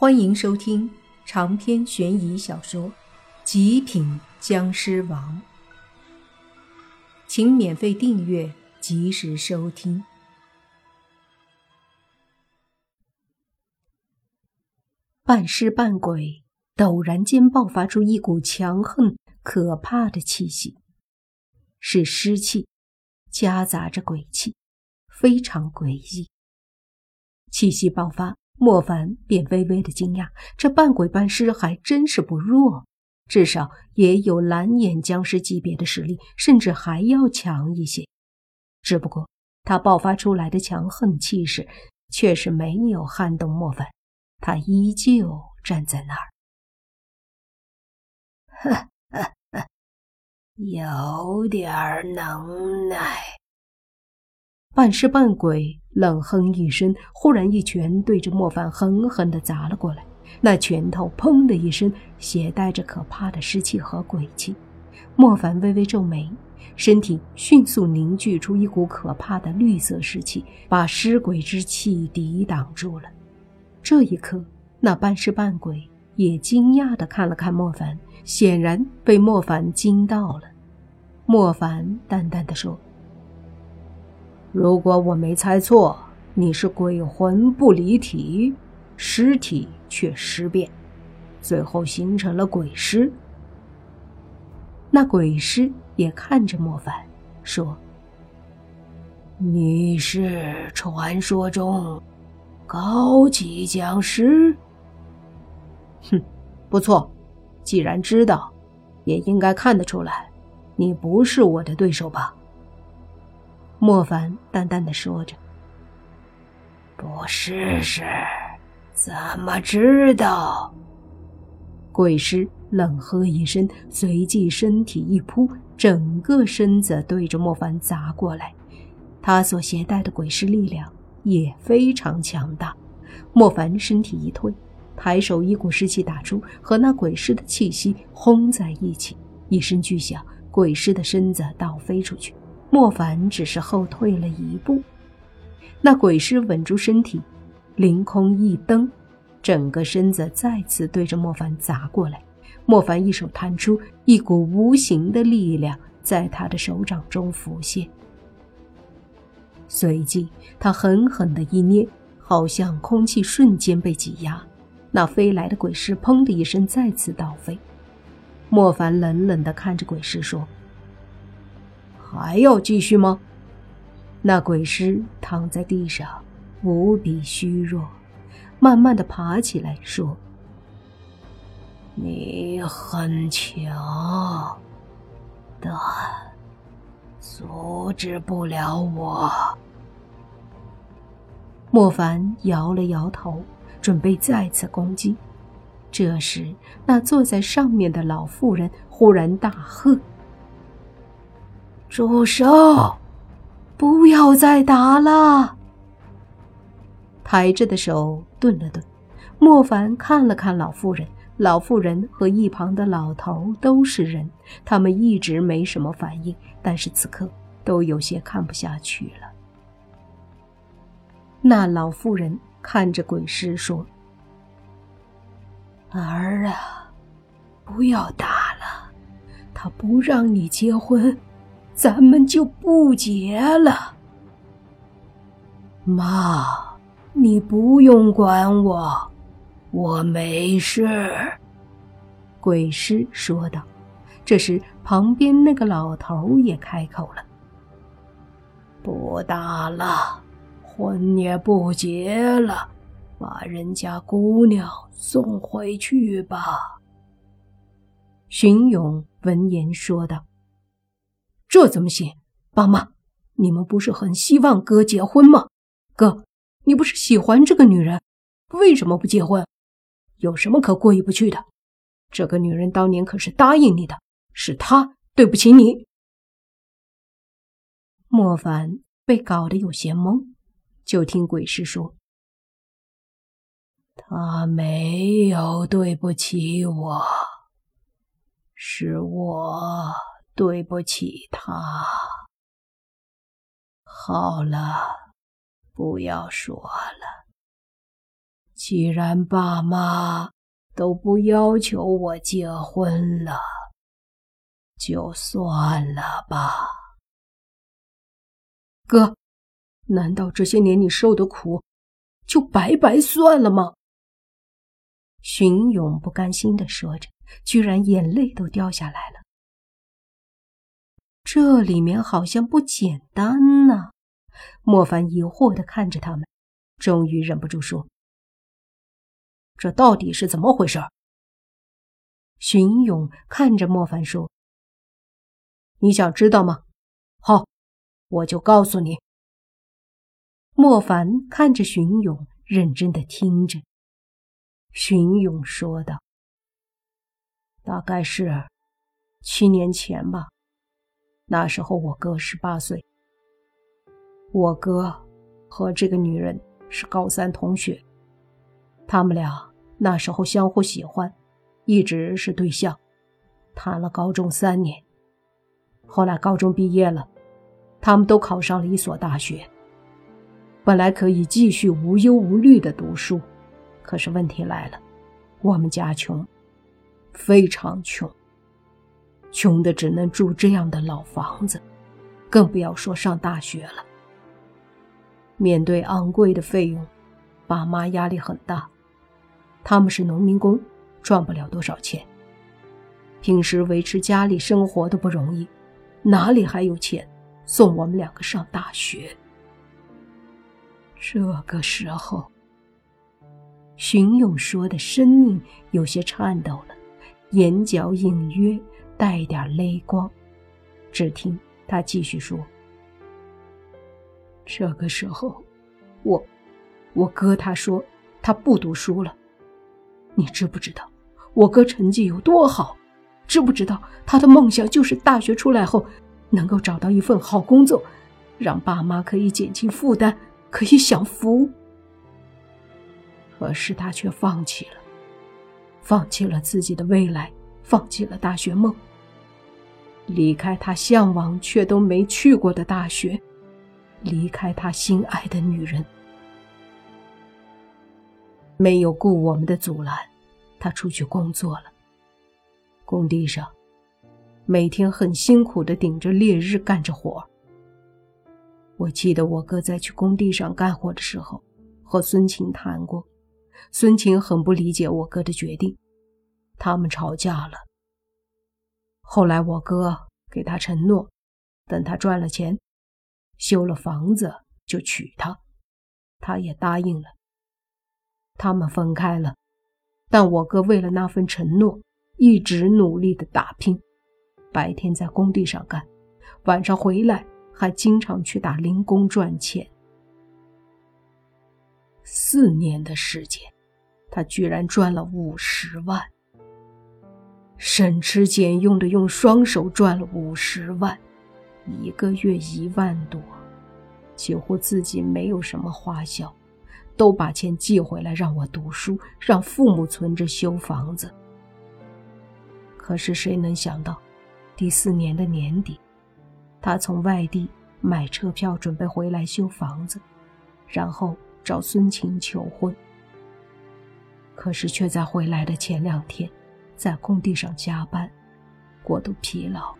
欢迎收听长篇悬疑小说《极品僵尸王》，请免费订阅，及时收听。半尸半鬼陡然间爆发出一股强横可怕的气息，是尸气夹杂着鬼气，非常诡异。气息爆发。莫凡便微微的惊讶，这半鬼半尸还真是不弱，至少也有蓝眼僵尸级别的实力，甚至还要强一些。只不过他爆发出来的强横气势，却是没有撼动莫凡，他依旧站在那儿。呵呵呵，有点能耐。半尸半鬼冷哼一声，忽然一拳对着莫凡狠狠地砸了过来。那拳头砰的一声，携带着可怕的湿气和鬼气。莫凡微微皱眉，身体迅速凝聚出一股可怕的绿色湿气，把尸鬼之气抵挡住了。这一刻，那半尸半鬼也惊讶地看了看莫凡，显然被莫凡惊到了。莫凡淡淡的说。如果我没猜错，你是鬼魂不离体，尸体却尸变，最后形成了鬼尸。那鬼尸也看着莫凡，说：“你是传说中高级僵尸？哼，不错。既然知道，也应该看得出来，你不是我的对手吧？”莫凡淡淡的说着：“不试试，怎么知道？”鬼师冷喝一声，随即身体一扑，整个身子对着莫凡砸过来。他所携带的鬼师力量也非常强大。莫凡身体一退，抬手一股湿气打出，和那鬼师的气息轰在一起，一声巨响，鬼师的身子倒飞出去。莫凡只是后退了一步，那鬼尸稳住身体，凌空一蹬，整个身子再次对着莫凡砸过来。莫凡一手弹出，一股无形的力量在他的手掌中浮现，随即他狠狠的一捏，好像空气瞬间被挤压，那飞来的鬼尸砰的一声再次倒飞。莫凡冷冷的看着鬼尸说。还要继续吗？那鬼尸躺在地上，无比虚弱，慢慢的爬起来，说：“你很强，但阻止不了我。”莫凡摇了摇头，准备再次攻击。这时，那坐在上面的老妇人忽然大喝。住手！不要再打了。抬着的手顿了顿，莫凡看了看老妇人，老妇人和一旁的老头都是人，他们一直没什么反应，但是此刻都有些看不下去了。那老妇人看着鬼尸说：“儿啊，不要打了，他不让你结婚。”咱们就不结了，妈，你不用管我，我没事。”鬼师说道。这时，旁边那个老头也开口了：“不打了，婚也不结了，把人家姑娘送回去吧。”荀勇闻言说道。这怎么行？爸妈，你们不是很希望哥结婚吗？哥，你不是喜欢这个女人，为什么不结婚？有什么可过意不去的？这个女人当年可是答应你的，是她对不起你。莫凡被搞得有些懵，就听鬼师说：“他没有对不起我，是我。”对不起，他。好了，不要说了。既然爸妈都不要求我结婚了，就算了吧。哥，难道这些年你受的苦就白白算了吗？荀勇不甘心的说着，居然眼泪都掉下来了。这里面好像不简单呢。莫凡疑惑的看着他们，终于忍不住说：“这到底是怎么回事？”荀勇看着莫凡说：“你想知道吗？好，我就告诉你。”莫凡看着荀勇，认真的听着。荀勇说道：“大概是七年前吧，那时候我哥十八岁。我哥和这个女人是高三同学，他们俩那时候相互喜欢，一直是对象，谈了高中三年。后来高中毕业了，他们都考上了一所大学，本来可以继续无忧无虑的读书。”可是问题来了，我们家穷，非常穷，穷的只能住这样的老房子，更不要说上大学了。面对昂贵的费用，爸妈压力很大。他们是农民工，赚不了多少钱，平时维持家里生活都不容易，哪里还有钱送我们两个上大学？这个时候。荀勇说的声音有些颤抖了，眼角隐约带点泪光。只听他继续说：“这个时候，我，我哥他说他不读书了。你知不知道我哥成绩有多好？知不知道他的梦想就是大学出来后能够找到一份好工作，让爸妈可以减轻负担，可以享福。”可是他却放弃了，放弃了自己的未来，放弃了大学梦，离开他向往却都没去过的大学，离开他心爱的女人。没有顾我们的阻拦，他出去工作了。工地上，每天很辛苦的顶着烈日干着活。我记得我哥在去工地上干活的时候，和孙晴谈过。孙晴很不理解我哥的决定，他们吵架了。后来我哥给他承诺，等他赚了钱，修了房子就娶她，他也答应了。他们分开了，但我哥为了那份承诺，一直努力的打拼，白天在工地上干，晚上回来还经常去打零工赚钱。四年的时间。他居然赚了五十万，省吃俭用的用双手赚了五十万，一个月一万多，几乎自己没有什么花销，都把钱寄回来让我读书，让父母存着修房子。可是谁能想到，第四年的年底，他从外地买车票准备回来修房子，然后找孙晴求婚。可是却在回来的前两天，在工地上加班，过度疲劳，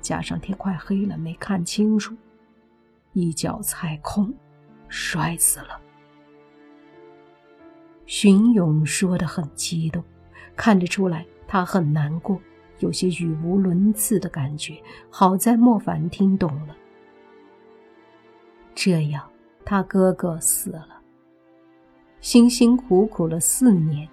加上天快黑了没看清楚，一脚踩空，摔死了。荀勇说的很激动，看得出来他很难过，有些语无伦次的感觉。好在莫凡听懂了，这样他哥哥死了。辛辛苦苦了四年，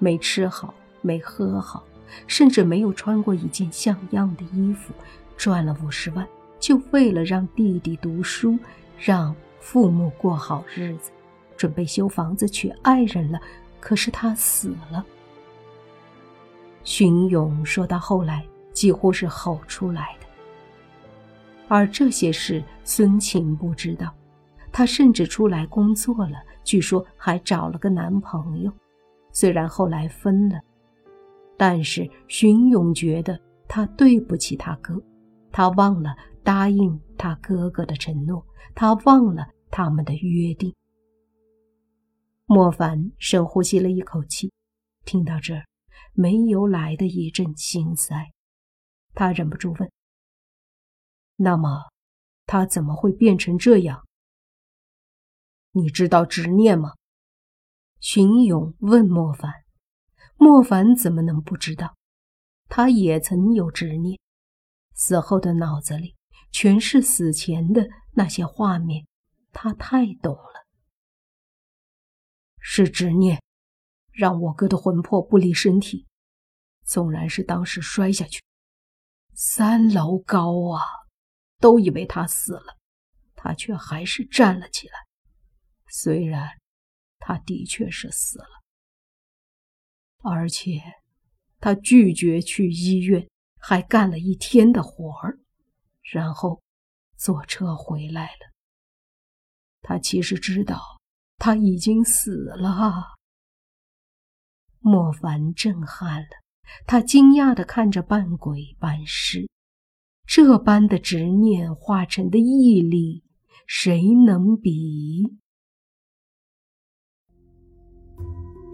没吃好，没喝好，甚至没有穿过一件像样的衣服，赚了五十万，就为了让弟弟读书，让父母过好日子，准备修房子娶爱人了。可是他死了。荀勇说到后来，几乎是吼出来的。而这些事，孙晴不知道。她甚至出来工作了，据说还找了个男朋友。虽然后来分了，但是荀勇觉得他对不起他哥，他忘了答应他哥哥的承诺，他忘了他们的约定。莫凡深呼吸了一口气，听到这儿，没由来的一阵心塞，他忍不住问：“那么，他怎么会变成这样？你知道执念吗？”荀勇问莫凡。莫凡怎么能不知道？他也曾有执念，死后的脑子里全是死前的那些画面，他太懂了。是执念，让我哥的魂魄不离身体。纵然是当时摔下去，三楼高啊，都以为他死了，他却还是站了起来。虽然他的确是死了。而且，他拒绝去医院，还干了一天的活儿，然后坐车回来了。他其实知道他已经死了。莫凡震撼了，他惊讶的看着半鬼半尸，这般的执念化成的毅力，谁能比？